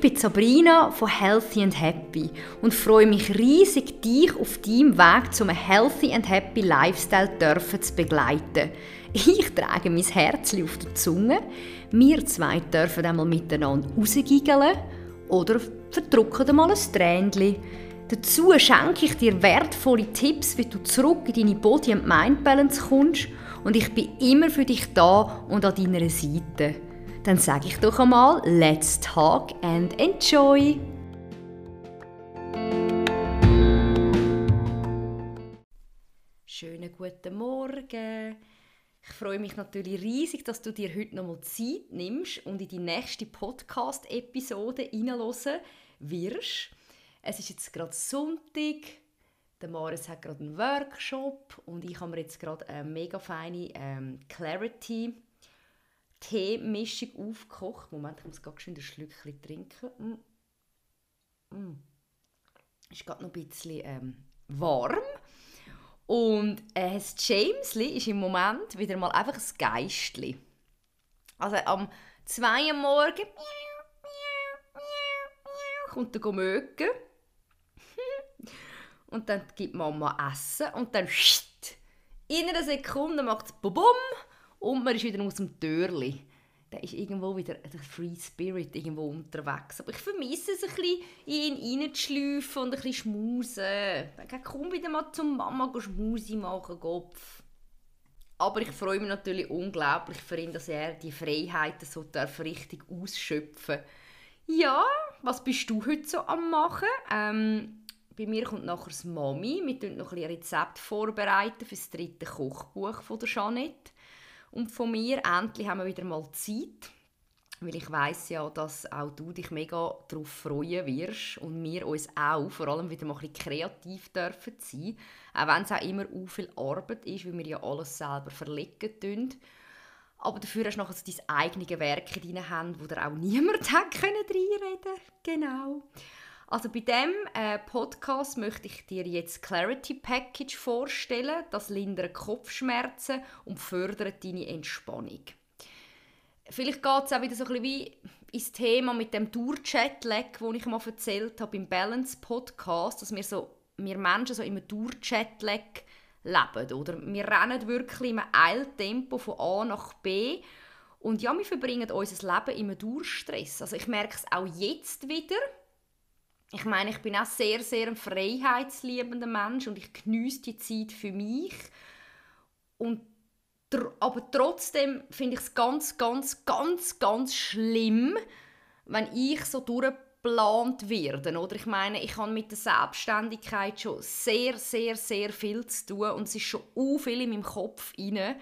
Ich bin Sabrina von Healthy and Happy und freue mich riesig, dich auf deinem Weg zum Healthy and Happy Lifestyle dürfen zu begleiten. Ich trage mein Herz auf der Zunge. Wir zwei dürfen einmal miteinander rausgiggeln oder verdrucken mal ein Tränchen. Dazu schenke ich dir wertvolle Tipps, wie du zurück in deine Body- and Mind-Balance kommst und ich bin immer für dich da und an deiner Seite. Dann sage ich doch einmal, let's talk and enjoy! Schönen guten Morgen! Ich freue mich natürlich riesig, dass du dir heute nochmal Zeit nimmst und in die nächste Podcast-Episode hineinhören wirst. Es ist jetzt gerade Sonntag, der Maris hat gerade einen Workshop und ich habe mir jetzt gerade eine mega feine ähm, Clarity Teemischung aufgekocht. Moment, ich muss gerade ein Schlückchen trinken. Mm. Mm. Ist gerade noch ein bisschen ähm, warm. Und äh, das Jamesli ist im Moment wieder mal einfach ein Geistli. Also am 2 Uhr morgen kommt er mögen. und dann gibt Mama Essen und dann in einer Sekunde macht es bum und man ist wieder aus dem Türli. Da ist irgendwo wieder der Free Spirit irgendwo unterwegs. Aber ich vermisse es ein bisschen, ihn reinzuschleifen und ein bisschen schmusen. Dann komm wieder mal zum Mama schmusi machen, Kopf. Aber ich freue mich natürlich unglaublich für ihn, dass er die Freiheiten so darf richtig ausschöpfen Ja, was bist du heute so am machen? Ähm, bei mir kommt nachher das Mami. Wir vorbereiten noch ein Rezept vorbereiten für das dritte Kochbuch von der Jeanette. Und von mir, endlich haben wir wieder mal Zeit, weil ich weiß ja, dass auch du dich mega darauf freuen wirst und wir uns auch vor allem wieder mal ein bisschen kreativ dürfen sein, auch wenn es auch immer auch viel Arbeit ist, weil wir ja alles selber verlegen tun. Aber dafür hast du nachher dein eigenes Werk in deinen Händen, wo dir auch niemand hat reinreden Genau. Also bei diesem äh, Podcast möchte ich dir jetzt Clarity Package vorstellen. Das lindert Kopfschmerzen und fördert deine Entspannung. Vielleicht geht es auch wieder so ein bisschen ins Thema mit dem Tour-Chat-Lag, das ich mal erzählt habe im Balance-Podcast, dass wir, so, wir Menschen so immer Tour-Chat-Lag leben. Oder? Wir rennen wirklich im Eiltempo von A nach B und ja, wir verbringen unser Leben immer durch Stress. Also ich merke es auch jetzt wieder, ich meine, ich bin auch sehr, sehr ein freiheitsliebender Mensch und ich genieße die Zeit für mich. Und, aber trotzdem finde ich es ganz, ganz, ganz, ganz schlimm, wenn ich so durchgeplant werde. Oder ich meine, ich habe mit der Selbstständigkeit schon sehr, sehr, sehr viel zu tun und es ist schon u viel in meinem Kopf rein.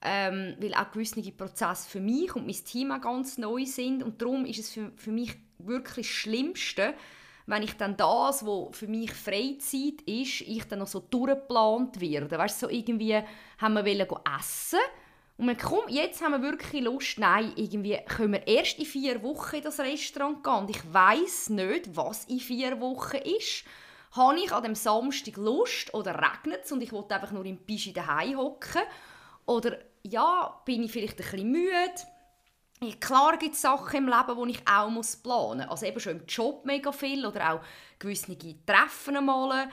Ähm, weil auch gewisse Prozesse für mich und mein Team auch ganz neu sind und darum ist es für, für mich wirklich das Schlimmste, wenn ich dann das, was für mich Freizeit ist, ich dann noch so durchgeplant werde. Weißt du, so irgendwie haben wir wollen essen und wir komm, jetzt haben wir wirklich Lust, nein, irgendwie können wir erst in vier Wochen in das Restaurant gehen und ich weiß nicht, was in vier Wochen ist. Habe ich an dem Samstag Lust oder regnet es und ich wollte einfach nur im Pischi daheim hocken? Oder ja, bin ich vielleicht ein bisschen müde? Klar gibt es Sachen im Leben, die ich auch muss planen muss. Also eben schon im Job mega viel oder auch gewisse Treffen mal.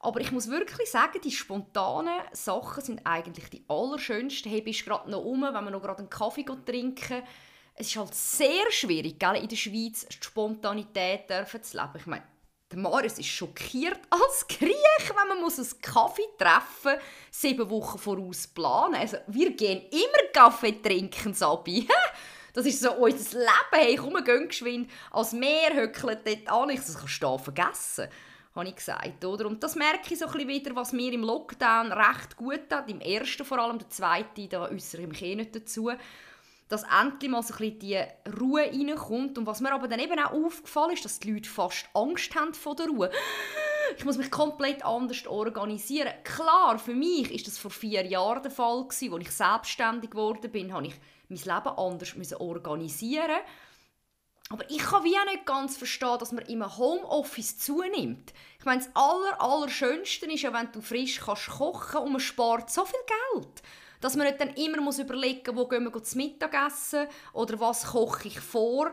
Aber ich muss wirklich sagen, die spontanen Sachen sind eigentlich die allerschönsten. Hey, bist gerade noch um, wenn wir noch gerade einen Kaffee trinken. Es ist halt sehr schwierig, gell, in der Schweiz die Spontanität zu leben. Ich meine, der Marius ist schockiert als Kriech, wenn man muss einen Kaffee treffen muss, sieben Wochen voraus planen. Also, wir gehen immer Kaffee trinken, Sabi. Das ist so unser Leben. Hey, komm, geh geschwind als Meer, höckelt dort an. Ich das kannst vergessen, habe ich gesagt. Oder? Und das merke ich so ein bisschen wieder, was mir im Lockdown recht gut hat. Im ersten vor allem, der zweite, da äußere ich mich eh nicht dazu. Dass endlich mal so ein bisschen die Ruhe reinkommt. Und was mir aber dann eben auch aufgefallen ist, dass die Leute fast Angst haben vor der Ruhe ich muss mich komplett anders organisieren. Klar, für mich ist das vor vier Jahren der Fall als ich selbstständig geworden bin, habe ich mein Leben anders organisieren. Aber ich kann wie auch nicht ganz verstehen, dass man im Homeoffice zunimmt. Ich meine, das aller, Allerschönste ist ja, wenn du frisch kannst kochen und man spart so viel Geld. Dass man nicht dann immer muss überlegen muss, wo gehen wir zum Mittagessen oder was koche ich vor.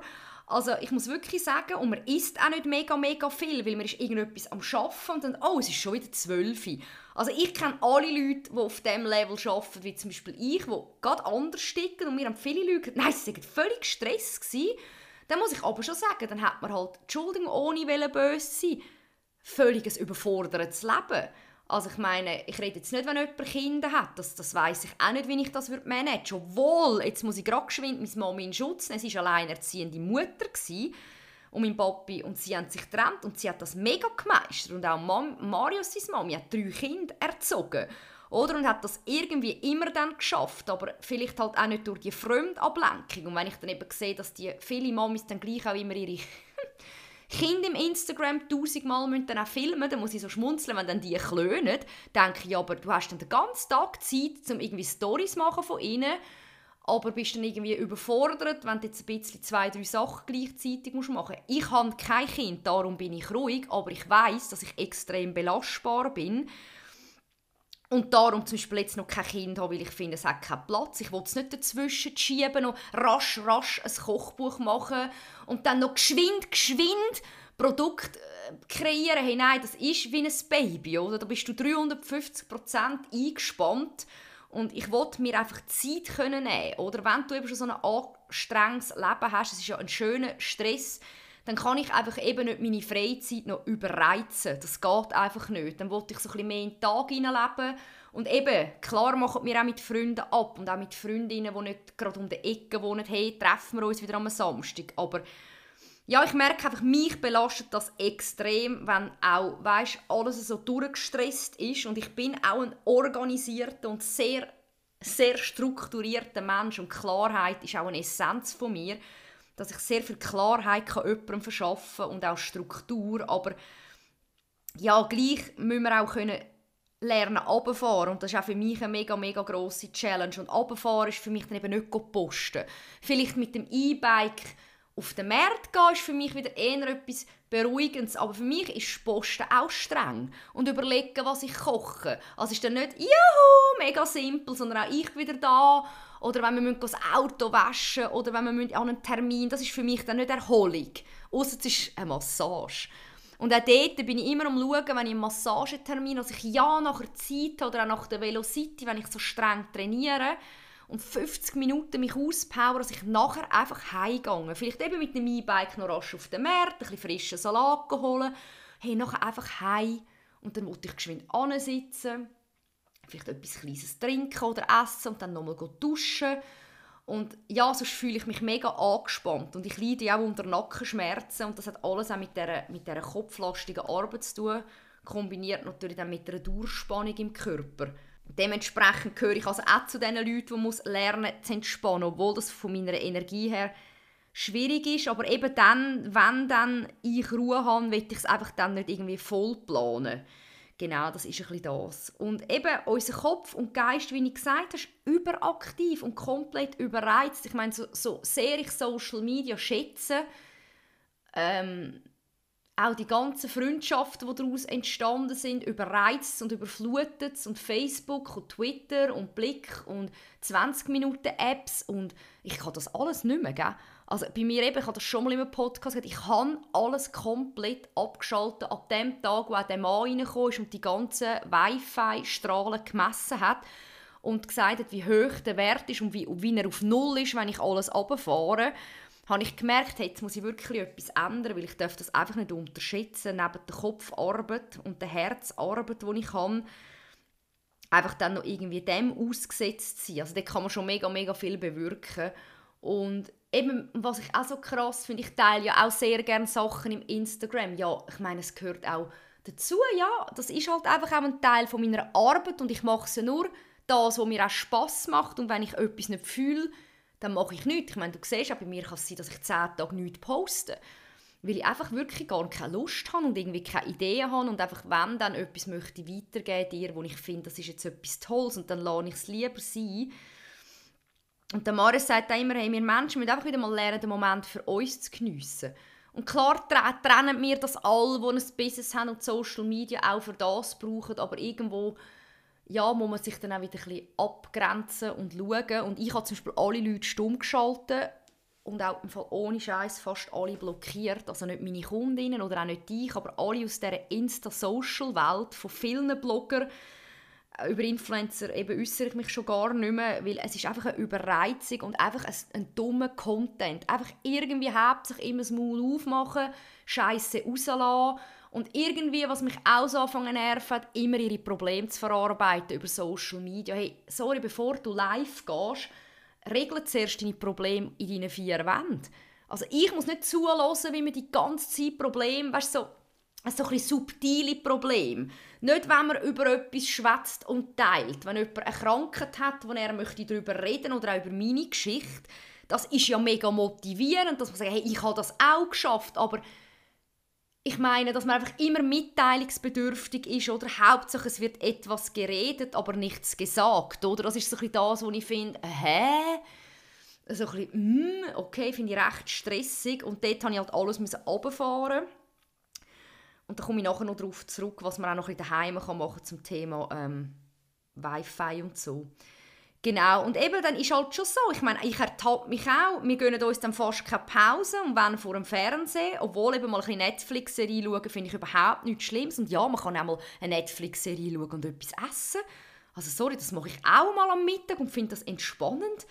Also ich muss wirklich sagen, und man isst auch nicht mega, mega viel, weil man ist irgendetwas am Arbeiten und dann, oh, es ist schon wieder zwölf. Also ich kenne alle Leute, die auf diesem Level arbeiten, wie zum Beispiel ich, die gerade anders sticken und mir haben viele Leute nein, sie waren völlig Stress. Gewesen. Dann muss ich aber schon sagen, dann hat man halt, Entschuldigung, ohne böse sein, völliges überfordertes Leben. Also ich meine, ich rede jetzt nicht, wenn jemand Kinder hat, das, das weiß ich auch nicht, wie ich das würde. Obwohl, jetzt muss ich gerade geschwind meine Mama in Schutz nehmen. Sie war alleinerziehende Mutter gewesen, und mein Papi und sie haben sich getrennt und sie hat das mega gemeistert. Und auch Mam Marius, seine Mami, hat drei Kinder erzogen. Oder? Und hat das irgendwie immer dann geschafft, aber vielleicht halt auch nicht durch die Fremdablenkung. Und wenn ich dann eben sehe, dass die viele Mamis dann gleich auch immer ihre Kinder im Instagram tausendmal müssen dann auch filmen, dann muss ich so schmunzeln, wenn dann die klönen, denke ich, aber du hast dann den ganzen Tag Zeit, um irgendwie Stories machen von ihnen, aber bist dann irgendwie überfordert, wenn du jetzt ein bisschen zwei, drei Sachen gleichzeitig machen musst. Ich habe kein Kind, darum bin ich ruhig, aber ich weiß, dass ich extrem belastbar bin und darum zum Beispiel jetzt noch kein Kind habe, weil ich finde, es hat keinen Platz. Ich will es nicht dazwischen schieben und rasch, rasch ein Kochbuch machen und dann noch geschwind, geschwind Produkt äh, kreieren. Hey, nein, das ist wie ein Baby, oder? Da bist du 350% eingespannt und ich wollte mir einfach Zeit können nehmen, oder? Wenn du eben schon so ein anstrengendes Leben hast, es ist ja ein schöner Stress, dann kann ich einfach eben nicht meine Freizeit noch überreizen. Das geht einfach nicht. Dann wollte ich so ein bisschen mehr in den Tag hineinleben. Und eben, klar machen wir auch mit Freunden ab und auch mit Freundinnen, die nicht gerade um die Ecke wohnen, hey, treffen wir uns wieder am Samstag. Aber ja, ich merke einfach, mich belastet das extrem, wenn auch, weißt, alles so durchgestresst ist und ich bin auch ein organisierter und sehr, sehr strukturierter Mensch und Klarheit ist auch eine Essenz von mir dass ich sehr viel Klarheit kann jemandem verschaffen und auch Struktur, aber ja, gleich müssen wir auch können lernen runterfahren und das ist auch für mich eine mega, mega grosse Challenge und runterfahren ist für mich dann eben nicht posten. Vielleicht mit dem E-Bike auf den Markt gehen ist für mich wieder eher etwas Beruhigendes, aber für mich ist Posten auch streng und überlegen, was ich koche. Also ist dann nicht, juhu, mega simpel, sondern auch ich wieder da oder wenn wir das Auto waschen oder wenn wir an einen Termin, das ist für mich dann nicht Erholung, außer es ist eine Massage. Und auch dort bin ich immer am schauen, wenn ich einen Massagetermin, also ich ja nachher Zeit oder auch nach der Velocity, wenn ich so streng trainiere und 50 Minuten mich auspowern, dass ich nachher einfach heimgehe. Vielleicht eben mit einem E-Bike noch rasch auf den Markt, ein bisschen frischen Salat holen, hey, nachher einfach heim und dann wollte ich geschwind sitzen vielleicht etwas Kleines trinken oder essen und dann nochmal duschen. Und ja, sonst fühle ich mich mega angespannt und ich leide auch unter Nackenschmerzen und das hat alles auch mit dieser, mit kopflastigen Arbeit zu tun, kombiniert natürlich dann mit einer Durchspannung im Körper. Dementsprechend gehöre ich also auch zu den Leuten, die muss lernen zu entspannen, obwohl das von meiner Energie her schwierig ist, aber eben dann, wenn dann ich Ruhe habe, will ich es einfach dann nicht irgendwie voll planen. Genau, das ist ein das. Und eben, unser Kopf und Geist, wie ich gesagt habe, ist überaktiv und komplett überreizt. Ich meine, so, so sehr ich Social Media schätze, ähm, auch die ganzen Freundschaften, die daraus entstanden sind, überreizt und überflutet und Facebook und Twitter und Blick und 20 Minuten Apps und ich kann das alles nicht mehr, gell? Also bei mir eben, ich habe das schon mal im Podcast gesagt, ich habe alles komplett abgeschaltet ab dem Tag, wo der Mann reingekommen ist und die ganzen Wi-Fi-Strahlen gemessen hat und gesagt hat, wie hoch der Wert ist und wie, wie er auf Null ist, wenn ich alles runterfahre, habe ich gemerkt, hey, jetzt muss ich wirklich etwas ändern, weil ich darf das einfach nicht unterschätzen, neben der Kopfarbeit und der Herzarbeit, die ich habe, einfach dann noch irgendwie dem ausgesetzt sein. Also da kann man schon mega, mega viel bewirken. Und eben, was ich auch so krass finde, ich teile ja auch sehr gerne Sachen im Instagram. Ja, ich meine, es gehört auch dazu, ja. Das ist halt einfach auch ein Teil von meiner Arbeit und ich mache es ja nur das, was mir auch Spass macht und wenn ich etwas nicht fühle, dann mache ich nichts. Ich meine, du siehst auch bei mir kann es sein, dass ich zehn Tage nichts poste. Weil ich einfach wirklich gar keine Lust habe und irgendwie keine Ideen habe und einfach, wenn dann etwas möchte weitergeben dir, wo ich finde, das ist jetzt etwas Tolles und dann lasse ich es lieber sein, und der Maris sagt auch immer, hey, wir Menschen müssen einfach wieder mal lernen, den Moment für uns zu geniessen. Und klar trennen wir das alle, die ein Business haben und Social Media auch für das brauchen, aber irgendwo ja, muss man sich dann auch wieder ein bisschen abgrenzen und schauen. Und ich habe zum Beispiel alle Leute stumm geschaltet und auch im Fall ohne Scheiß fast alle blockiert. Also nicht meine Kundinnen oder auch nicht ich, aber alle aus dieser Insta-Social-Welt von vielen Bloggern. Über Influencer eben äußere ich mich schon gar nicht mehr, weil es ist einfach eine Überreizung und einfach ein, ein dummer Content. Einfach irgendwie sich immer das Maul aufmachen, Scheiße rauslassen und irgendwie, was mich auch so anfangen nervt, immer ihre Probleme zu verarbeiten über Social Media. Hey, sorry, bevor du live gehst, regle zuerst deine Probleme in deinen vier Wänden. Also ich muss nicht zulassen, wie man die ganze Zeit Probleme, weißt so, so ein subtile Problem. Nicht, wenn man über etwas schwätzt und teilt. Wenn jemand eine Krankheit hat, wo er möchte darüber reden oder auch über meine Geschichte, das ist ja mega motivierend, dass man sagt, hey, ich habe das auch geschafft, aber ich meine, dass man einfach immer mitteilungsbedürftig ist oder Hauptsache es wird etwas geredet, aber nichts gesagt, oder? Das ist so ein das, wo ich finde, hä? So ein bisschen, mm, okay, finde ich recht stressig und dort musste ich halt alles runterfahren. Und da komme ich nachher noch darauf zurück, was man auch noch in daheim machen kann zum Thema ähm, Wi-Fi und so. Genau, und eben dann ist halt schon so, ich meine, ich ertappe mich auch, wir gönnen uns dann fast keine Pause und wenn vor dem Fernsehen, obwohl eben mal ein Netflix-Serie schauen, finde ich überhaupt nichts Schlimmes und ja, man kann auch mal eine Netflix-Serie schauen und etwas essen. Also sorry, das mache ich auch mal am Mittag und finde das entspannend.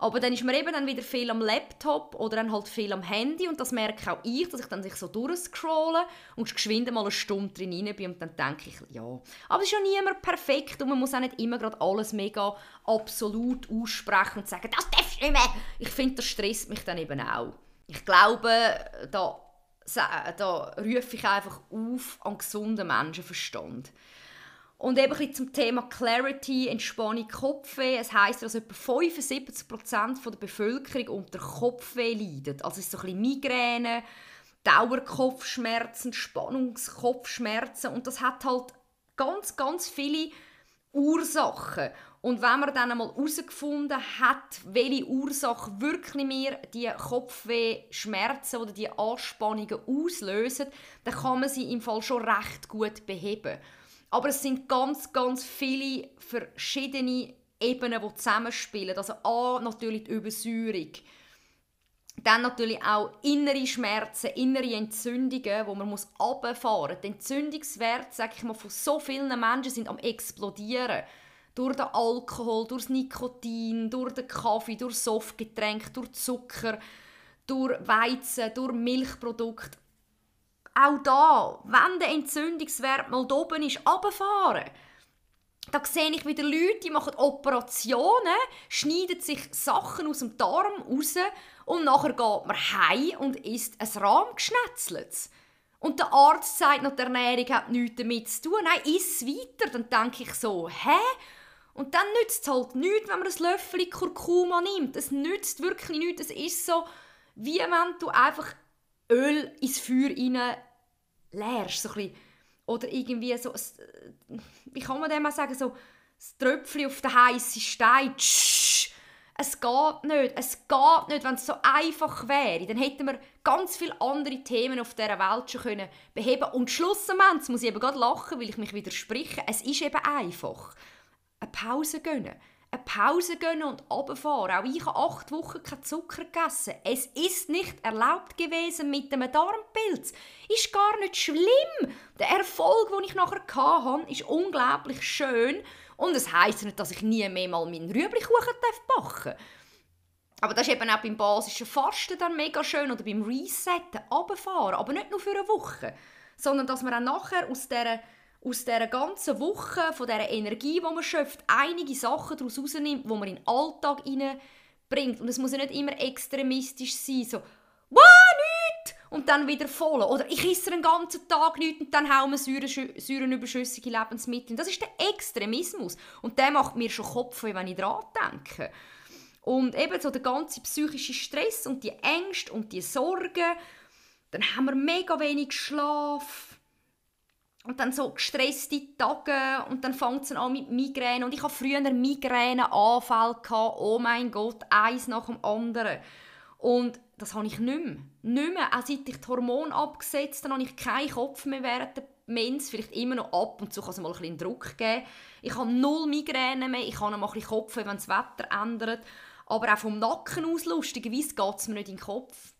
Aber dann ist man eben dann wieder viel am Laptop oder dann halt viel am Handy und das merke auch ich, dass ich dann sich so durchscrolle und geschwind mal eine Stunde drin bin und dann denke ich, ja. Aber es ist ja niemand perfekt und man muss auch nicht immer gerade alles mega absolut aussprechen und sagen, das darfst du nicht mehr. Ich finde, das stresst mich dann eben auch. Ich glaube, da, da rufe ich einfach auf an gesunden Menschenverstand. Und eben zum Thema Clarity, Entspannung, Kopfweh. Es heisst, dass etwa 75% der Bevölkerung unter Kopfweh leidet. Also es ist so ein bisschen Migräne, Dauerkopfschmerzen, Spannungskopfschmerzen und das hat halt ganz, ganz viele Ursachen. Und wenn man dann einmal herausgefunden hat, welche Ursache wirklich mir die Kopfweh-Schmerzen oder die Anspannungen auslösen, dann kann man sie im Fall schon recht gut beheben. Aber es sind ganz, ganz viele verschiedene Ebenen, die zusammenspielen. Also A, natürlich die Übersäuerung. Dann natürlich auch innere Schmerzen, innere Entzündungen, wo man muss runterfahren muss. Die Entzündungswerte, sage ich mal, von so vielen Menschen sind am explodieren. Durch den Alkohol, durch das Nikotin, durch den Kaffee, durch Softgetränke, durch Zucker, durch Weizen, durch Milchprodukte auch da, wenn der Entzündungswert mal oben ist, runterfahren. Da sehe ich wieder Leute, die machen Operationen, schneiden sich Sachen aus dem Darm raus und nachher geht man heim und isst ein Rahmgeschnetzeltes. Und der Arzt sagt noch, die Ernährung hat nichts damit zu tun. Nein, iss weiter. Dann denke ich so, hä? Und dann nützt es halt nichts, wenn man ein Löffel Kurkuma nimmt. Es nützt wirklich nichts. Es ist so, wie wenn du einfach Öl ins Feuer rein leerst. So ein oder irgendwie so, wie kann man dem mal sagen, so das Tröpfchen auf den heißen Stein. Tsch, es geht nicht. Es geht nicht, wenn es so einfach wäre. Dann hätten wir ganz viele andere Themen auf dieser Welt schon können beheben Und schlussendlich muss ich eben gerade lachen, weil ich mich widerspreche. Es ist eben einfach. Eine Pause gönnen eine Pause gönnen und runterfahren. Auch ich habe acht Wochen keinen Zucker gegessen. Es ist nicht erlaubt gewesen mit einem Darmpilz. Ist gar nicht schlimm. Der Erfolg, den ich nachher hatte, ist unglaublich schön. Und es heisst nicht, dass ich nie mehr mal meinen Rüeblikuchen backen darf. Aber das ist eben auch beim basischen Fasten dann mega schön oder beim Resetten runterfahren. Aber nicht nur für eine Woche, sondern dass man auch nachher aus dieser aus dieser ganzen Woche, von dieser Energie, die man schöpft, einige Sachen daraus rausnimmt, die man in den Alltag bringt. Und es muss ja nicht immer extremistisch sein, so «Wow, nichts!» und dann wieder voll. Oder «Ich esse den ganzen Tag nichts und dann hauen wir säurenüberschüssige Lebensmittel.» Das ist der Extremismus. Und der macht mir schon Kopf, wenn ich daran denke. Und eben so der ganze psychische Stress und die Ängste und die Sorgen, dann haben wir mega wenig Schlaf, und dann so gestresste Tage und dann fängt es an mit Migräne und ich habe früher Migräneanfall gehabt, oh mein Gott, eins nach dem anderen. Und das habe ich nicht mehr. Nicht mehr. Auch seit ich die Hormone abgesetzt habe, habe ich keinen Kopf mehr während der Mens. Vielleicht immer noch ab und zu kann es mal ein bisschen Druck geben. Ich habe null Migräne mehr. Ich habe noch mal ein bisschen Kopf, wenn das Wetter ändert. Aber auch vom Nacken aus, lustigerweise, geht es mir nicht in den Kopf.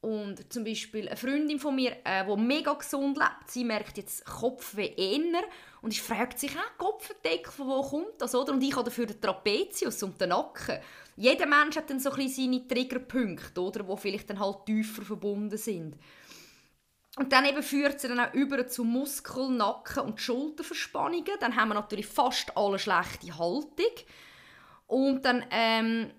Und zum Beispiel eine Freundin von mir, äh, die mega gesund lebt, sie merkt jetzt Kopfweh eher und ich fragt sich, ah, Kopfendeckel, von wo kommt das? Oder? Und ich habe dafür den Trapezius und den Nacken. Jeder Mensch hat dann so ein seine Triggerpunkte, oder, die vielleicht dann halt tiefer verbunden sind. Und dann eben führt sie dann auch über zu Muskel-, Nacken- und Schulterverspannungen. Dann haben wir natürlich fast alle schlechte Haltung. Und dann ähm,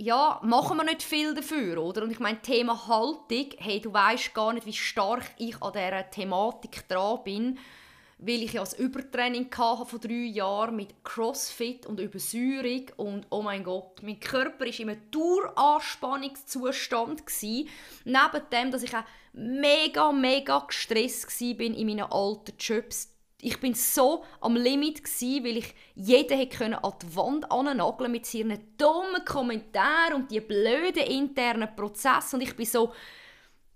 ja, machen wir nicht viel dafür, oder? Und ich meine, Thema Haltung, hey, du weißt gar nicht, wie stark ich an dieser Thematik dran bin, weil ich ja das Übertraining hatte von drei Jahren mit Crossfit und Übersäuerung und oh mein Gott, mein Körper war in einem Daueranspannungszustand. Neben dem, dass ich auch mega, mega gestresst war in meinen alten Jobs ich bin so am Limit gsi, weil ich jeden hätte an die Wand annageln mit seinen dummen Kommentaren und die blöden internen Prozesse und ich bin so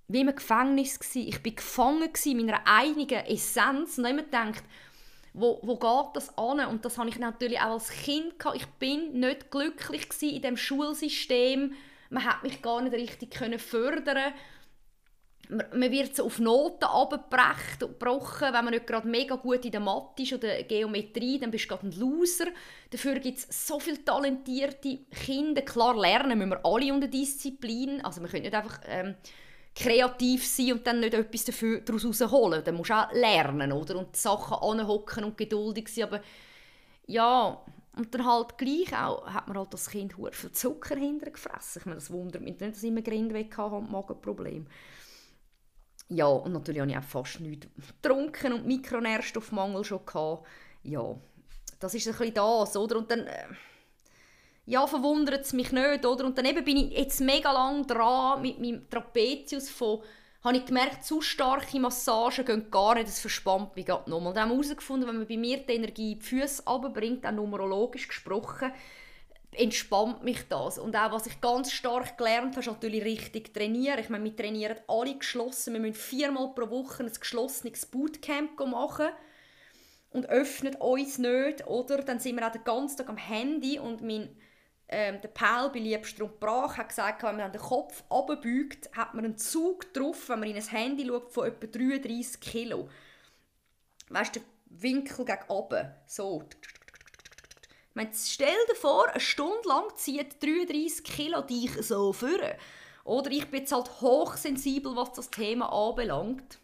wie im Gefängnis gsi. Ich bin gefangen in meiner eigenen Essenz und immer gedacht, wo, wo geht das an? Und das habe ich natürlich auch als Kind gehabt. Ich bin nicht glücklich in dem Schulsystem. Man hat mich gar nicht richtig können fördern man wird auf Noten abgebrochen, wenn man nicht gerade mega gut in der Mathe ist oder Geometrie, dann bist du gerade ein Loser. Dafür gibt es so viele talentierte Kinder. Klar, lernen müssen wir alle unter Disziplin. Also wir können nicht einfach ähm, kreativ sein und dann nicht etwas dafür daraus herausholen. Dann musst du auch lernen, oder? Und Sachen anhocken und geduldig sein. Aber ja, und dann halt gleich auch, hat man halt das Kind viel Zucker hintergefressen. Ich meine, das wundert mich nicht, dass ich immer Grind weg habe, Magenprobleme. Ja, und natürlich habe ich auch fast nichts getrunken und Mikronährstoffmangel schon gehabt. Ja, das ist ein bisschen das, oder? Und dann... Äh, ja, verwundert es mich nicht, oder? Und dann eben bin ich jetzt mega lang dran mit meinem Trapezius von habe ich gemerkt, zu starke Massagen gehen gar nicht, das verspannt mich gerade nochmal. Dann haben wir herausgefunden, wenn man bei mir die Energie in die Füße runterbringt, auch numerologisch gesprochen, entspannt mich das. Und auch, was ich ganz stark gelernt habe, ist natürlich richtig trainieren. Ich meine, wir trainieren alle geschlossen. Wir müssen viermal pro Woche ein geschlossenes Bootcamp machen und öffnet uns nicht, oder? Dann sind wir auch den ganzen Tag am Handy und mein ähm, der Paul bei Liebstrom Brach hat gesagt, wenn man den Kopf abbeugt, hat man einen Zug drauf, wenn man in ein Handy schaut, von etwa 33 Kilo. Weißt du, der Winkel gegen oben, so stell dir vor, eine Stunde lang zieht 33 Kilo dich so vor. Oder ich bin jetzt halt hochsensibel, was das Thema anbelangt.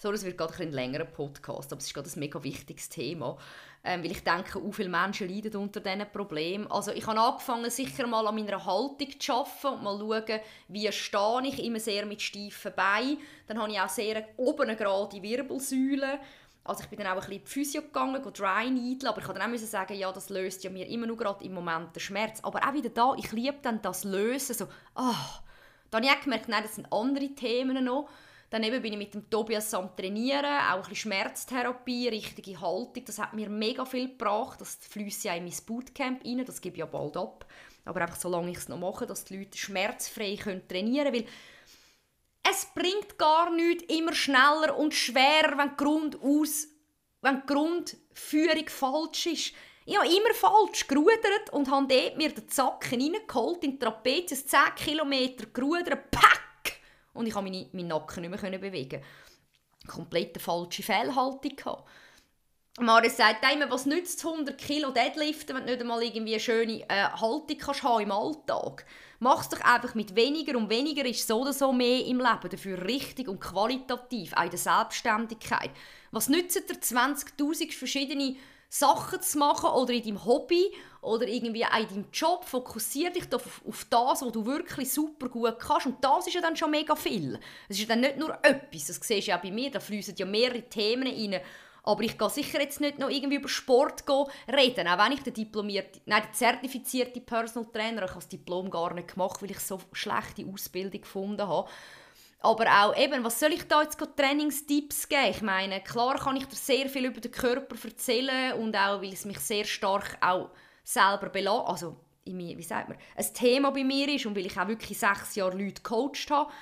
So, das wird gerade ein, längerer Podcast, aber es ist gerade ein mega wichtiges Thema. Ähm, weil ich denke, auch viele Menschen leiden unter diesen Problemen. Also ich habe angefangen, sicher mal an meiner Haltung zu arbeiten und mal schauen, wie stehe ich, immer sehr mit steifen Beinen. Dann habe ich auch sehr oben gerade Wirbelsäule also ich bin dann auch ein bisschen die Physio gegangen, dry needle, aber ich konnte dann auch sagen, ja, das löst ja mir immer nur gerade im Moment den Schmerz. Aber auch wieder da, ich liebe dann das Lösen, so, ah. Oh. Dann habe ich auch gemerkt, nein, das sind andere Themen noch. Dann eben bin ich mit dem Tobias am Trainieren, auch ein bisschen Schmerztherapie, richtige Haltung. Das hat mir mega viel gebracht. Das fließt ja in mein Bootcamp rein, das gebe ich ja bald ab. Aber einfach solange ich es noch mache, dass die Leute schmerzfrei trainieren können es bringt gar nichts immer schneller und schwerer, wenn die, Grund aus, wenn die Grundführung falsch ist. Ich habe immer falsch gerudert und habe dort mir den Zacken reingeholt, in Trapez, 10 Kilometer gerudert, pack! Und ich konnte meinen Nacken nicht mehr bewegen. Komplett falsche Fehlhaltung gehabt. Maris sagt immer, was nützt 100 Kilo Deadliften, wenn du nicht einmal irgendwie eine schöne äh, Haltung kannst haben im Alltag? Mach es doch einfach mit weniger und weniger ist so oder so mehr im Leben, dafür richtig und qualitativ, auch in der Selbstständigkeit. Was nützt dir 20'000 verschiedene Sachen zu machen oder in deinem Hobby oder irgendwie auch in deinem Job, fokussiere dich auf, auf das, was du wirklich super gut kannst. Und das ist ja dann schon mega viel. Es ist ja dann nicht nur etwas, das siehst du ja bei mir, da fließen ja mehrere Themen rein aber ich gehe sicher jetzt nicht noch irgendwie über Sport reden, auch wenn ich den diplomierte, nein, den zertifizierte Personal Trainer, ich habe das Diplom gar nicht gemacht, weil ich so schlechte Ausbildung gefunden habe. Aber auch eben, was soll ich da jetzt Trainingstipps geben? Ich meine, klar kann ich dir sehr viel über den Körper erzählen und auch, weil es mich sehr stark auch selber belastet, also wie sagt man, ein Thema bei mir ist und weil ich auch wirklich sechs Jahre Leute gecoacht habe.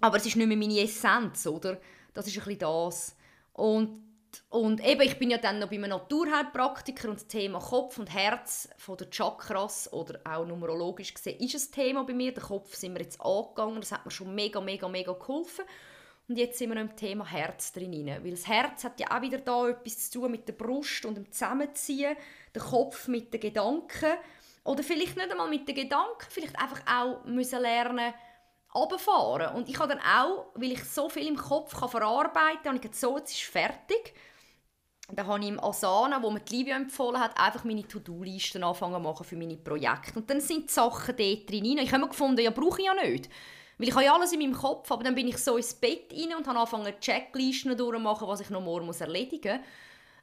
Aber es ist nicht mehr meine Essenz, oder? Das ist ein bisschen das. Und und eben, ich bin ja dann noch bei einem Naturheilpraktiker und das Thema Kopf und Herz von den Chakras oder auch numerologisch gesehen ist ein Thema bei mir. Der Kopf sind wir jetzt angegangen, das hat mir schon mega, mega, mega geholfen. Und jetzt sind wir noch im Thema Herz drin. Weil das Herz hat ja auch wieder da etwas zu tun mit der Brust und dem Zusammenziehen, der Kopf mit den Gedanken. Oder vielleicht nicht einmal mit den Gedanken, vielleicht einfach auch müssen lernen runterfahren. Und ich habe dann auch, weil ich so viel im Kopf kann verarbeiten kann, habe ich gesagt, so, jetzt ist fertig. Dann habe ich im Asana, wo mir die Livia empfohlen hat, einfach meine To-Do-Listen anfangen machen für meine Projekte. Und dann sind die Sachen dort drin. Ich habe mir gefunden, ja, brauche ich ja nicht. Weil ich habe ja alles in meinem Kopf, aber dann bin ich so ins Bett rein und habe angefangen, Checklisten durchzumachen, was ich noch morgen muss erledigen muss.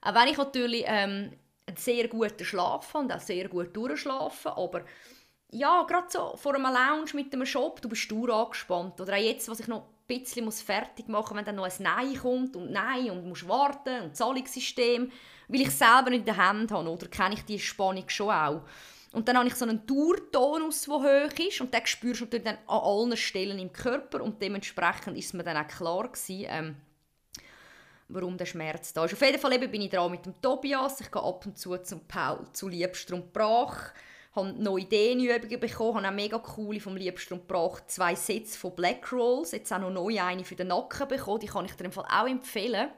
Auch wenn ich natürlich ähm, einen sehr guten Schlaf habe und auch sehr gut durchschlafen, aber ja, gerade so vor einem Lounge mit einem Shop, du bist stur angespannt. Oder auch jetzt, was ich noch ein bisschen muss fertig machen muss, wenn dann noch ein Nein kommt und Nein und musst warten und Zahlungssystem, weil ich selber nicht in der Hand habe, oder kenne ich die Spannung schon auch. Und dann habe ich so einen Tourtonus, der hoch ist und den spürst du natürlich dann an allen Stellen im Körper und dementsprechend ist mir dann auch klar gewesen, ähm, warum der Schmerz da ist. Auf jeden Fall bin ich dran mit dem Tobias, ich gehe ab und zu zum Paul, zu Liebstrom Brach, habe neue Ideenübungen bekommen, habe auch mega coole vom Liebstrom Brach zwei Sets von Black Rolls, jetzt auch noch neu eine für den Nacken bekommen, die kann ich dir im Fall auch empfehlen.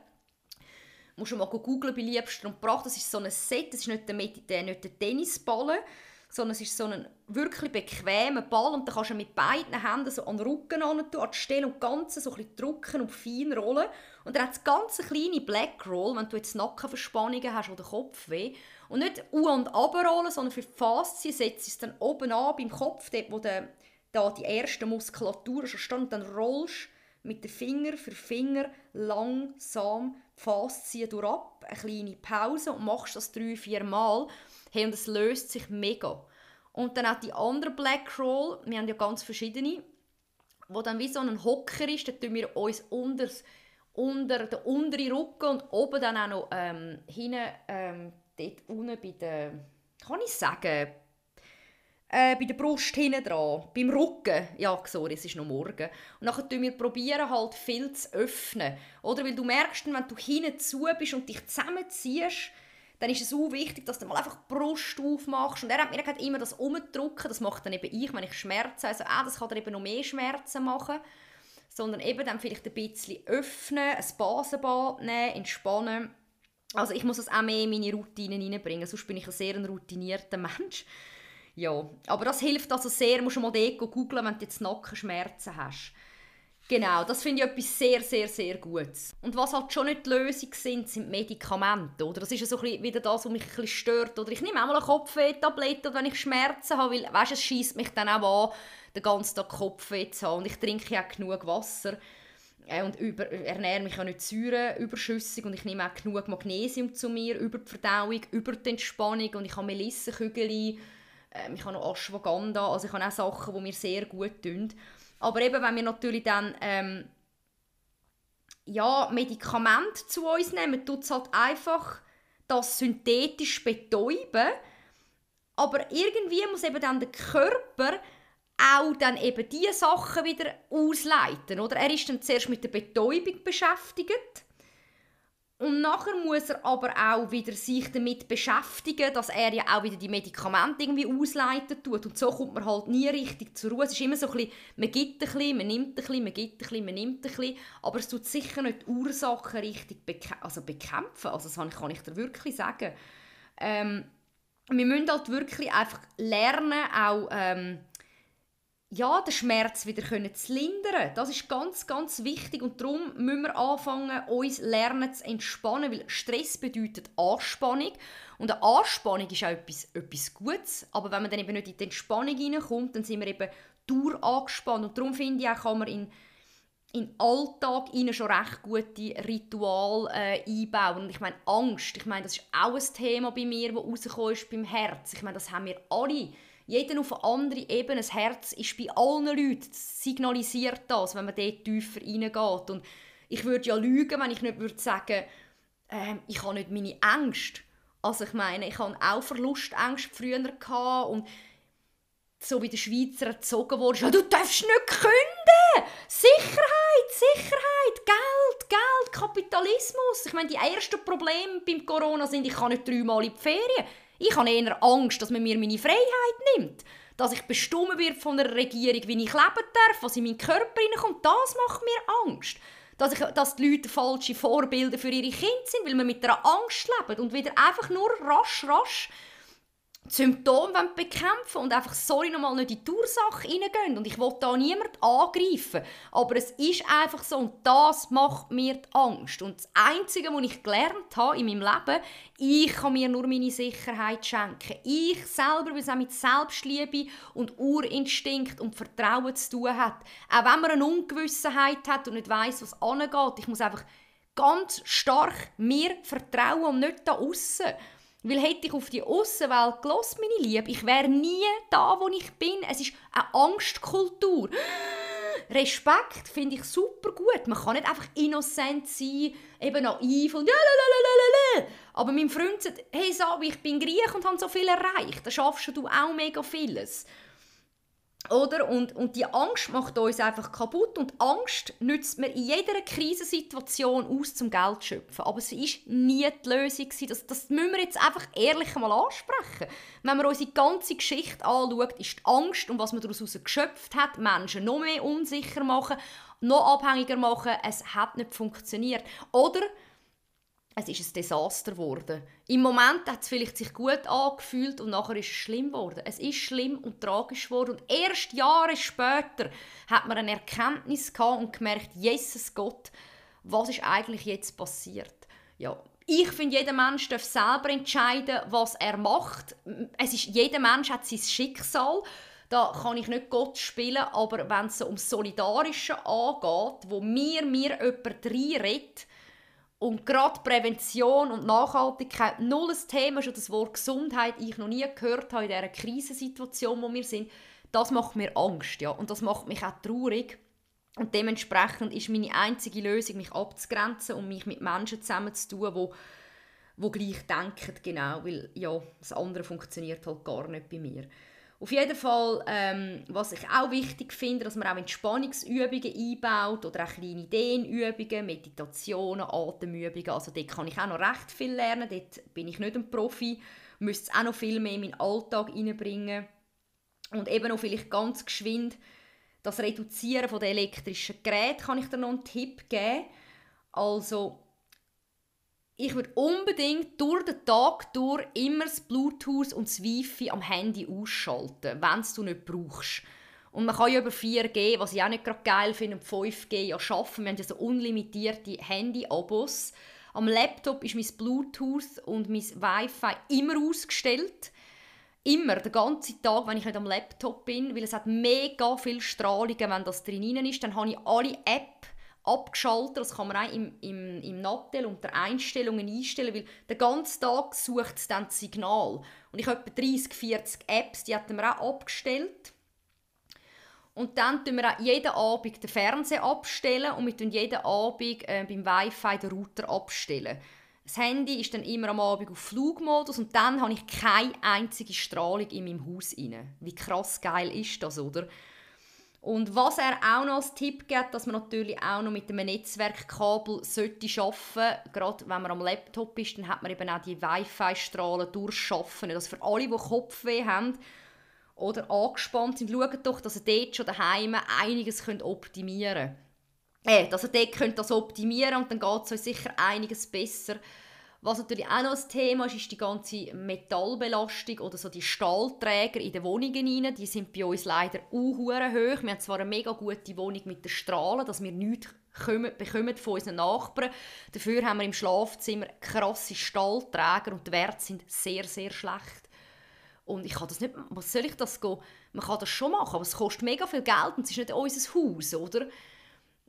Du musst mal googeln bei Liebstrom Brach, das ist so ein Set, das ist nicht der, nicht der Tennisball, sondern es ist so ein wirklich bequemer Ball und dann kannst du mit beiden Händen so an den Rücken an an die Stelle und ganz so ein bisschen drücken und fein rollen. Und dann hat es ganz kleine Black Roll, wenn du jetzt Nackenverspannungen hast oder Kopfweh. Und nicht u- und runterrollen, sondern für die Faszien setzt es dann oben an beim Kopf, dort wo der, da die erste Muskulatur schon steht, und dann rollst mit den Finger für Finger langsam die Faszien durch ab, eine kleine Pause und machst das drei, vier Mal. Hey, und es löst sich mega. Und dann auch die andere Black Roll, wir haben ja ganz verschiedene, wo dann wie so ein Hocker ist, da tun wir uns unter, unter den unteren Rücken und oben dann auch noch ähm, hinten, ähm, dort unten bei der, kann ich sagen, äh, bei der Brust hinten dran, beim Rücken. Ja, sorry, es ist noch morgen. Und dann probieren wir probieren halt viel zu öffnen. Oder? Weil du merkst, wenn du hinten zu bist und dich zusammenziehst, dann ist es auch wichtig, dass du mal einfach die Brust aufmachst. Und er hat mir gesagt, immer das Umdrücken, das macht dann eben ich, wenn ich Schmerzen also ah, das kann dir eben noch mehr Schmerzen machen. Sondern eben dann vielleicht ein bisschen öffnen, ein Basenbad nehmen, entspannen. Also ich muss das auch mehr in meine Routinen reinbringen, sonst bin ich ein sehr routinierter Mensch. Ja, aber das hilft also sehr, musst du mal dort googeln, wenn du jetzt Nackenschmerzen hast. Genau, das finde ich etwas sehr, sehr, sehr Gutes. Und was halt schon nicht die Lösung sind, sind Medikamente. Oder? Das ist ja so ein wieder das, was mich ein bisschen stört. Oder ich nehme auch mal eine Kopfweh-Tablette, wenn ich Schmerzen habe, weil weißt, es schießt mich dann auch an, den ganzen Tag Kopfweh zu haben. Und ich trinke ja genug Wasser äh, und über, ernähre mich auch nicht säureüberschüssig und ich nehme auch genug Magnesium zu mir über die Verdauung, über die Entspannung und ich habe Melissenkügel, äh, ich habe noch Ashwagandha, also ich habe auch Sachen, die mir sehr gut tun. Aber eben, wenn wir natürlich dann ähm, ja, Medikamente zu uns nehmen, tut es halt einfach das synthetisch betäuben. Aber irgendwie muss eben dann der Körper auch dann eben diese Sachen wieder ausleiten. Oder? Er ist dann zuerst mit der Betäubung beschäftigt und nachher muss er aber auch wieder sich damit beschäftigen, dass er ja auch wieder die Medikamente irgendwie ausleiten tut. Und so kommt man halt nie richtig zur Ruhe. Es ist immer so ein bisschen, man gibt ein bisschen, man nimmt ein bisschen, man gibt ein bisschen, man nimmt ein bisschen. Aber es tut sicher nicht die Ursachen richtig bekä also bekämpfen. Also das kann ich dir wirklich sagen. Ähm, wir müssen halt wirklich einfach lernen, auch... Ähm, ja, den Schmerz wieder zu lindern. Das ist ganz, ganz wichtig und darum müssen wir anfangen, uns lernen zu entspannen, weil Stress bedeutet Anspannung und eine Anspannung ist auch etwas, etwas Gutes, aber wenn man dann eben nicht in die Entspannung hineinkommt, dann sind wir eben durch angespannt und darum finde ich auch, kann man in in den Alltag schon recht gute Rituale äh, einbauen. Und ich meine, Angst, ich meine, das ist auch ein Thema bei mir, das rausgekommen ist beim Herz. Ich meine, das haben wir alle jeder auf eine andere Ebene. Das Herz ist bei allen Leuten, das signalisiert das, wenn man dort tiefer reingeht. Und ich würde ja lügen, wenn ich nicht würde sagen, äh, ich habe nicht meine Ängste. Also ich meine, ich hatte auch Verlustängste früher gehabt und so wie der Schweizer erzogen wurde, ja, du darfst nicht Sicherheit, Sicherheit, Geld, Geld, Geld, Kapitalismus. Ich meine, die ersten Probleme beim Corona sind, ich kann nicht dreimal in die Ferien. Ich habe eher Angst, dass man mir meine Freiheit nimmt. Dass ich bestimmt wird von der Regierung, wie ich leben darf, was in meinen Körper hineinkommt. Das macht mir Angst. Dass, ich, dass die Leute falsche Vorbilder für ihre Kinder sind, weil man mit einer Angst lebt und wieder einfach nur rasch, rasch Symptome bekämpfen und einfach, sorry, nochmal nicht in die Ursache reingehen. Und ich will da niemand angreifen. Aber es ist einfach so und das macht mir die Angst. Und das Einzige, was ich gelernt habe in meinem Leben, ich kann mir nur meine Sicherheit schenken. Ich selber, weil es auch mit Selbstliebe und Urinstinkt und Vertrauen zu tun hat. Auch wenn man eine Ungewissenheit hat und nicht weiß, was angeht. Ich muss einfach ganz stark mir vertrauen und nicht da aussen. Weil hätte ich auf die Außenwelt gelost, meine Liebe, ich wäre nie da, wo ich bin. Es ist eine Angstkultur. Respekt finde ich super gut. Man kann nicht einfach innocent sein, eben naiv und. Aber mein Freund sagt, hey Sabi, ich bin Griech und habe so viel erreicht. Da schaffst du auch mega vieles. Oder? Und, und die Angst macht uns einfach kaputt. Und Angst nützt man in jeder Krisensituation aus, zum Geld zu schöpfen. Aber sie ist nie die Lösung. Das, das müssen wir jetzt einfach ehrlich mal ansprechen. Wenn man unsere ganze Geschichte anschaut, ist die Angst und was man daraus geschöpft hat, Menschen noch mehr unsicher machen, noch abhängiger machen. Es hat nicht funktioniert. Oder es ist ein Desaster geworden. Im Moment hat es vielleicht sich gut angefühlt und nachher ist es schlimm geworden. Es ist schlimm und tragisch geworden. Und erst Jahre später hat man eine Erkenntnis gehabt und gemerkt, Jesus Gott, was ist eigentlich jetzt passiert? Ja, ich finde, jeder Mensch darf selber entscheiden, was er macht. Es ist, jeder Mensch hat sein Schicksal. Da kann ich nicht Gott spielen, aber wenn es so um Solidarische angeht, wo mir mir jemand reinredet, und gerade Prävention und Nachhaltigkeit, null ein Thema, schon das Wort Gesundheit, ich noch nie gehört habe in dieser Krisensituation, wo wir sind, das macht mir Angst, ja, und das macht mich auch traurig. Und dementsprechend ist meine einzige Lösung, mich abzugrenzen und mich mit Menschen zusammenzutun, wo wo gleich denken, genau, weil ja, das andere funktioniert halt gar nicht bei mir. Auf jeden Fall, ähm, was ich auch wichtig finde, dass man auch Entspannungsübungen einbaut oder auch kleine Dehnübungen, Meditationen, Atemübungen. Also dort kann ich auch noch recht viel lernen. Dort bin ich nicht ein Profi. Müsste es auch noch viel mehr in meinen Alltag hineinbringen. Und eben auch vielleicht ganz geschwind das Reduzieren von der elektrischen Geräten kann ich dir noch einen Tipp geben. Also ich würde unbedingt durch den Tag durch immer das Bluetooth und das Wi-Fi am Handy ausschalten, wenn du nicht brauchst. Und man kann ja über 4G, was ich auch nicht gerade geil finde, und 5G ja schaffen. Wir haben ja so unlimitierte Handy-Abos. Am Laptop ist mein Bluetooth und mein Wi-Fi immer ausgestellt. Immer, den ganzen Tag, wenn ich nicht am Laptop bin, weil es hat mega viel Strahlung, wenn das drin ist. Dann habe ich alle Apps abgeschaltet. Das kann man auch im, im, im Nattel unter Einstellungen einstellen, weil den ganzen Tag sucht es dann das Signal. Und ich habe etwa 30, 40 Apps, die haben wir auch abgestellt. Und dann tun wir auch jeden Abend den Fernseher abstellen und wir tun jeden Abend äh, beim Wi-Fi den Router abstellen. Das Handy ist dann immer am Abend auf Flugmodus und dann habe ich keine einzige Strahlung in meinem Haus rein. Wie krass geil ist das, oder? Und was er auch noch als Tipp gibt, dass man natürlich auch noch mit einem Netzwerkkabel sollte arbeiten Gerade wenn man am Laptop ist, dann hat man eben auch die Wi-Fi-Strahlen durchschaffen. Das für alle, die Kopfweh haben oder angespannt sind, schaut doch, dass ihr dort schon daheim einiges könnt optimieren könnt. Äh, dass ihr dort könnt das optimieren und dann geht es euch sicher einiges besser was natürlich auch noch ein Thema ist, ist die ganze Metallbelastung oder so die Stahlträger in den Wohnungen rein. Die sind bei uns leider auch hoch. Wir haben zwar eine mega gute Wohnung mit den Strahlen, dass wir nichts bekommen von unseren Nachbarn. Dafür haben wir im Schlafzimmer krasse Stahlträger und die Werte sind sehr, sehr schlecht. Und ich kann das nicht, was soll ich das gehen? Man kann das schon machen, aber es kostet mega viel Geld und es ist nicht unser Haus, oder?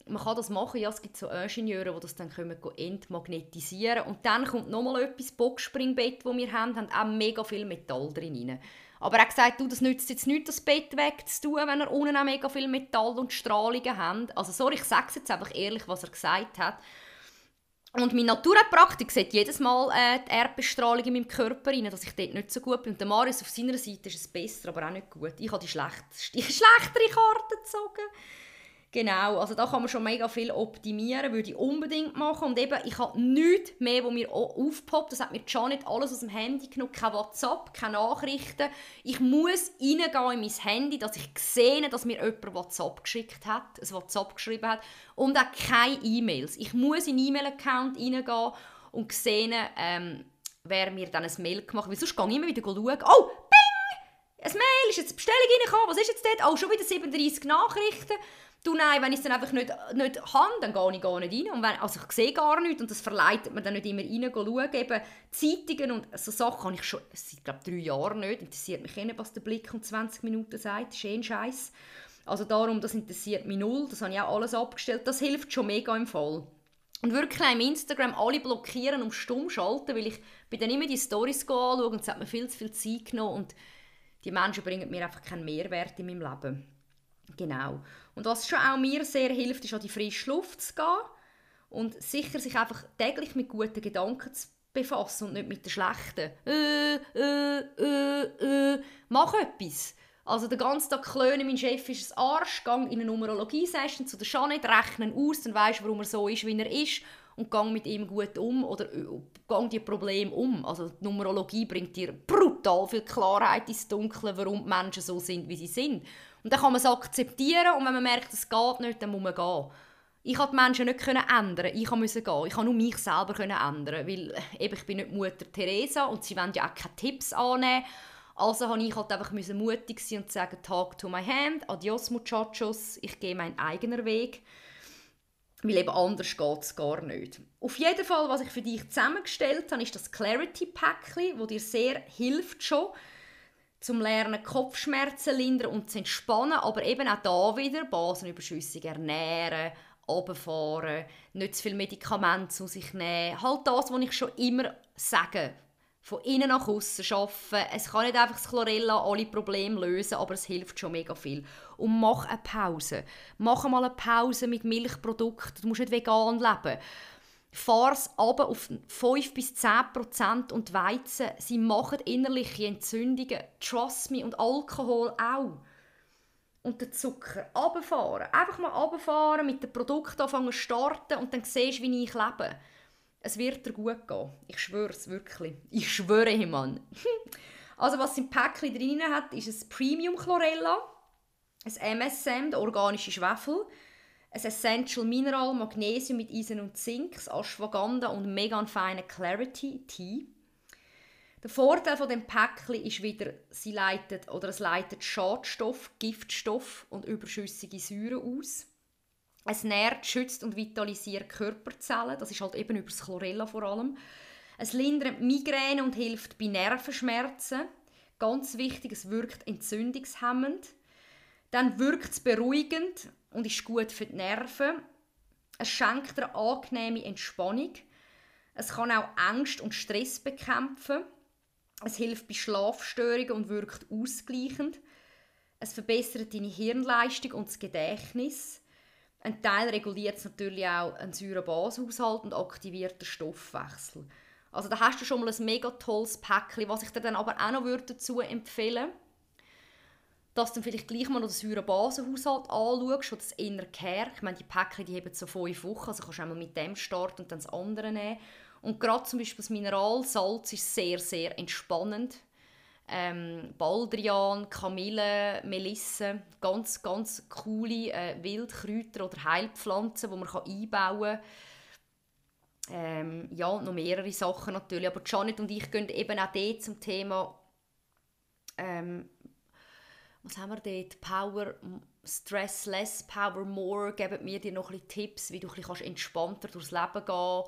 Man kann das machen, ja, es gibt so Ingenieure, die das dann können entmagnetisieren und dann kommt nochmal etwas, Boxspringbett, das wir haben, haben auch mega viel Metall drin. Aber er hat gesagt, du, das nützt jetzt nicht, das Bett wegzutun, wenn er unten auch mega viel Metall und Strahlungen hat. Also sorry, ich sage jetzt einfach ehrlich, was er gesagt hat. Und meine Naturheilpraktik sieht jedes Mal äh, die Erdbestrahlung in meinem Körper rein, dass ich dort nicht so gut bin. Und der Marius auf seiner Seite ist es besser, aber auch nicht gut. Ich habe die, schlecht, die schlechtere Karte gezogen. Genau, also da kann man schon mega viel optimieren, würde ich unbedingt machen. Und eben, ich habe nichts mehr, wo mir aufpoppt. Das hat mir schon nicht alles aus dem Handy genommen. Kein WhatsApp, keine Nachrichten. Ich muss reingehen in mein Handy, dass ich sehe, dass mir jemand WhatsApp geschickt hat, ein WhatsApp geschrieben hat. Und auch keine E-Mails. Ich muss in den E-Mail-Account reingehen und sehen, ähm, wer mir dann ein Mail gemacht hat. Weil sonst gehe ich immer wieder schauen. Oh, bing! Ein Mail, ist jetzt eine Bestellung reingekommen. Was ist jetzt dort? Oh, schon wieder 37 Nachrichten. Du, nein, wenn ich es dann einfach nicht, nicht habe, dann gehe ich gar nicht rein. Und wenn, also ich sehe gar nichts und das verleitet mir dann nicht immer rein, schauen. Eben Zeitungen und so Sachen habe ich schon seit, glaube drei Jahren nicht. Interessiert mich nicht, was der Blick um 20 Minuten sagt. Das ist eh Scheiß. Also darum, das interessiert mich null. Das habe ich auch alles abgestellt. Das hilft schon mega im Fall. Und wirklich im Instagram alle blockieren und stumm schalten, weil ich bin dann immer die Stories anschaue und es hat mir viel zu viel Zeit genommen und die Menschen bringen mir einfach keinen Mehrwert in meinem Leben. Genau. Und was schon auch mir sehr hilft, ist an die frische Luft zu gehen und sicher sich einfach täglich mit guten Gedanken zu befassen und nicht mit den schlechten. Äh, äh, äh, äh. Mach etwas. Also den ganzen Tag klönen, mein Chef ist ein Arsch, gang in eine Numerologie-Session zu der Janet, rechnen aus, dann weisst warum er so ist, wie er ist und gang mit ihm gut um oder äh, gang die Probleme um. Also die Numerologie bringt dir brutal viel Klarheit ins Dunkle, warum die Menschen so sind, wie sie sind. Und dann kann man es akzeptieren und wenn man merkt, es geht nicht, dann muss man gehen. Ich konnte die Menschen nicht ändern. Ich musste gehen. Ich konnte nur mich selber ändern. Weil äh, eben, ich bin nicht Mutter Teresa und sie wollen ja auch keine Tipps annehmen. Also musste ich halt einfach mutig sein und sagen, Talk to my hand, adios muchachos, ich gehe meinen eigenen Weg. Weil eben anders geht es gar nicht. Auf jeden Fall, was ich für dich zusammengestellt habe, ist das Clarity Packli, wo dir sehr hilft schon zum Lernen Kopfschmerzen lindern und zu entspannen, aber eben auch da wieder basenüberschüssig ernähren, runterfahren, nicht zu viel Medikamente zu sich nehmen. Halt das, was ich schon immer sage. Von innen nach außen arbeiten. Es kann nicht einfach das Chlorella alle Probleme lösen, aber es hilft schon mega viel. Und mach eine Pause. Mach mal eine Pause mit Milchprodukten. Du musst nicht vegan leben es aber auf 5 bis 10 Prozent und Weizen, sie machen innerliche Entzündungen. Trust me. Und Alkohol auch. Und den Zucker. Runterfahren. Einfach mal runterfahren, mit dem Produkt anfangen zu starten und dann siehst du, wie ich lebe. Es wird dir gut gehen. Ich schwöre es wirklich. Ich schwöre, Mann. also was im Päckchen drin hat, ist ein Premium Chlorella, ein MSM, der organische Schwefel, ein Essential Mineral, Magnesium mit Eisen und Zink, Ashwagandha und mega feine Clarity Tea. Der Vorteil von dem Päckchen ist wieder, sie leitet oder es leitet Schadstoff, Giftstoff und überschüssige Säuren aus. Es nährt, schützt und vitalisiert Körperzellen, das ist halt eben über das Chlorella vor allem. Es lindert Migräne und hilft bei Nervenschmerzen. Ganz wichtig, es wirkt entzündungshemmend. Dann wirkt es beruhigend und ist gut für die Nerven. Es schenkt eine angenehme Entspannung. Es kann auch Angst und Stress bekämpfen. Es hilft bei Schlafstörungen und wirkt ausgleichend. Es verbessert deine Hirnleistung und das Gedächtnis. Ein Teil reguliert natürlich auch einen Säurebashaushalt und aktiviert den Stoffwechsel. Also da hast du schon mal ein mega tolles Päckchen, was ich dir dann aber auch noch dazu empfehlen würde dass du vielleicht gleich mal noch den Säurebasenhaushalt anschaust oder das Inner Care. Ich meine, die Päckchen die haben so fünf Wochen, also kannst du einmal mit dem starten und dann das andere nehmen. Und gerade zum Beispiel das Mineralsalz ist sehr, sehr entspannend. Ähm, Baldrian, Kamille, Melisse, ganz, ganz coole äh, Wildkräuter oder Heilpflanzen, die man kann einbauen kann. Ähm, ja, noch mehrere Sachen natürlich. Aber Janet und ich gehen eben auch dort zum Thema ähm, was haben wir dort? Power, Stress less, Power more, geben mir dir noch ein bisschen Tipps, wie du ein bisschen entspannter durchs Leben gehen.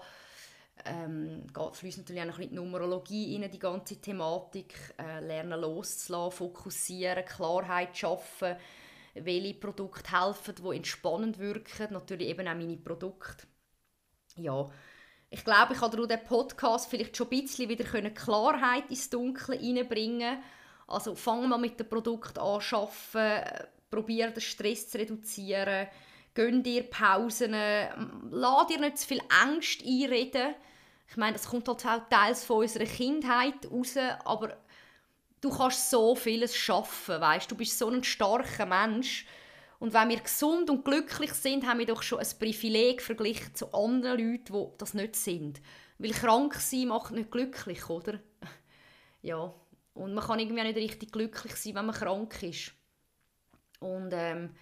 Ähm, geht fließt natürlich auch noch ein bisschen die Numerologie rein, die ganze Thematik, äh, lernen loszulassen, fokussieren, Klarheit schaffen, welche Produkte helfen, die entspannend wirken, natürlich eben auch meine Produkte. Ja, ich glaube, ich habe durch diesen Podcast vielleicht schon ein bisschen wieder Klarheit ins Dunkle reinbringen also fang mal mit dem Produkt an arbeiten, probier den Stress zu reduzieren, gönn dir Pausen, lass dir nicht zu viel Angst einreden. Ich meine, das kommt halt auch teils von unserer Kindheit raus, aber du kannst so vieles schaffen, weißt? Du bist so ein starker Mensch Und wenn wir gesund und glücklich sind, haben wir doch schon ein Privileg verglichen zu anderen Leuten, die das nicht sind. Weil krank sein macht nicht glücklich, oder? ja. Und man kann irgendwie nicht richtig glücklich sein, wenn man krank ist. Und ähm,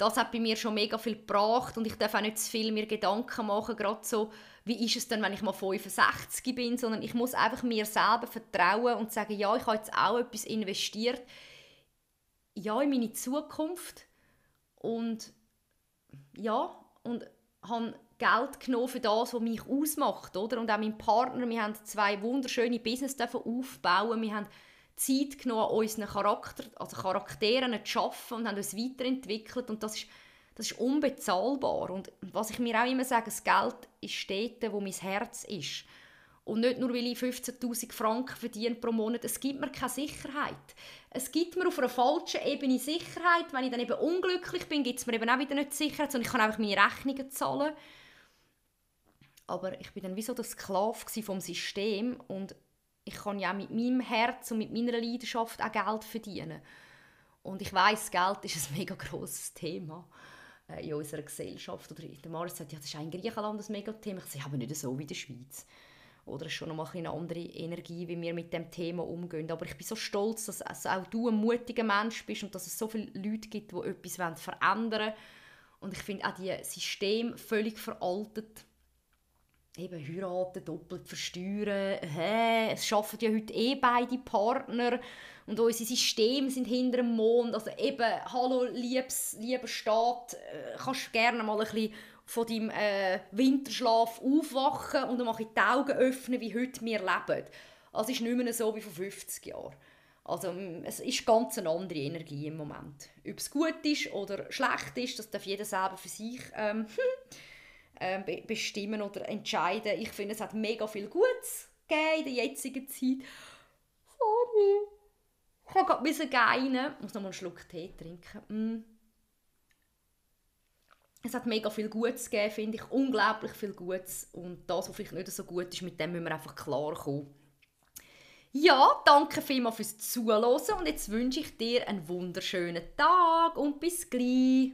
das hat bei mir schon mega viel gebracht und ich darf auch nicht zu viel mir Gedanken machen, gerade so, wie ist es denn, wenn ich mal 65 bin, sondern ich muss einfach mir selber vertrauen und sagen, ja, ich habe jetzt auch etwas investiert, ja, in meine Zukunft und ja, und habe Geld genommen für das, was mich ausmacht, oder? Und auch mein Partner, wir haben zwei wunderschöne Business aufbauen, wir haben Zeit genommen, unseren Charakter, also Charakteren zu schaffen und haben uns weiterentwickelt und das ist, das ist unbezahlbar. Und was ich mir auch immer sage, das Geld ist dort, wo mein Herz ist. Und nicht nur, weil ich 15'000 Franken verdiene pro Monat, es gibt mir keine Sicherheit. Es gibt mir auf einer falschen Ebene Sicherheit. Wenn ich dann eben unglücklich bin, gibt es mir eben auch wieder nicht Sicherheit, sondern ich kann einfach meine Rechnungen zahlen. Aber ich bin dann wie so der Sklave vom System und ich kann ja auch mit meinem Herz und mit meiner Leidenschaft auch Geld verdienen. Und ich weiß, Geld ist ein mega grosses Thema äh, in unserer Gesellschaft. Oder der Maris sagt, ja, das ist auch in Griechenland ein mega Thema. Ich sage, aber nicht so wie in der Schweiz. Oder es ist schon noch mal eine andere Energie, wie wir mit dem Thema umgehen. Aber ich bin so stolz, dass also auch du ein mutiger Mensch bist und dass es so viele Leute gibt, die etwas verändern wollen. Und ich finde auch dieses System völlig veraltet eben heiraten, doppelt versteuern, hä, es schaffen ja heute eh beide Partner und unsere Systeme sind hinter dem Mond, also eben, hallo liebes, lieber Staat, äh, kannst du gerne mal ein bisschen von deinem äh, Winterschlaf aufwachen und mal die Augen öffnen, wie heute wir leben. Also es ist nicht mehr so wie vor 50 Jahren. Also es ist ganz eine andere Energie im Moment. Ob es gut ist oder schlecht ist, das darf jeder selber für sich ähm, ähm, bestimmen oder entscheiden. Ich finde, es hat mega viel Gutes in der jetzigen Zeit. Sorry. Ich habe gerade müssen gehen. Ich muss noch mal einen Schluck Tee trinken. Mm. Es hat mega viel Gutes gegeben, finde ich. Unglaublich viel Gutes. Und das, was vielleicht nicht so gut ist, mit dem müssen wir einfach klar kommen. Ja, danke vielmals fürs Zuhören und jetzt wünsche ich dir einen wunderschönen Tag und bis gleich.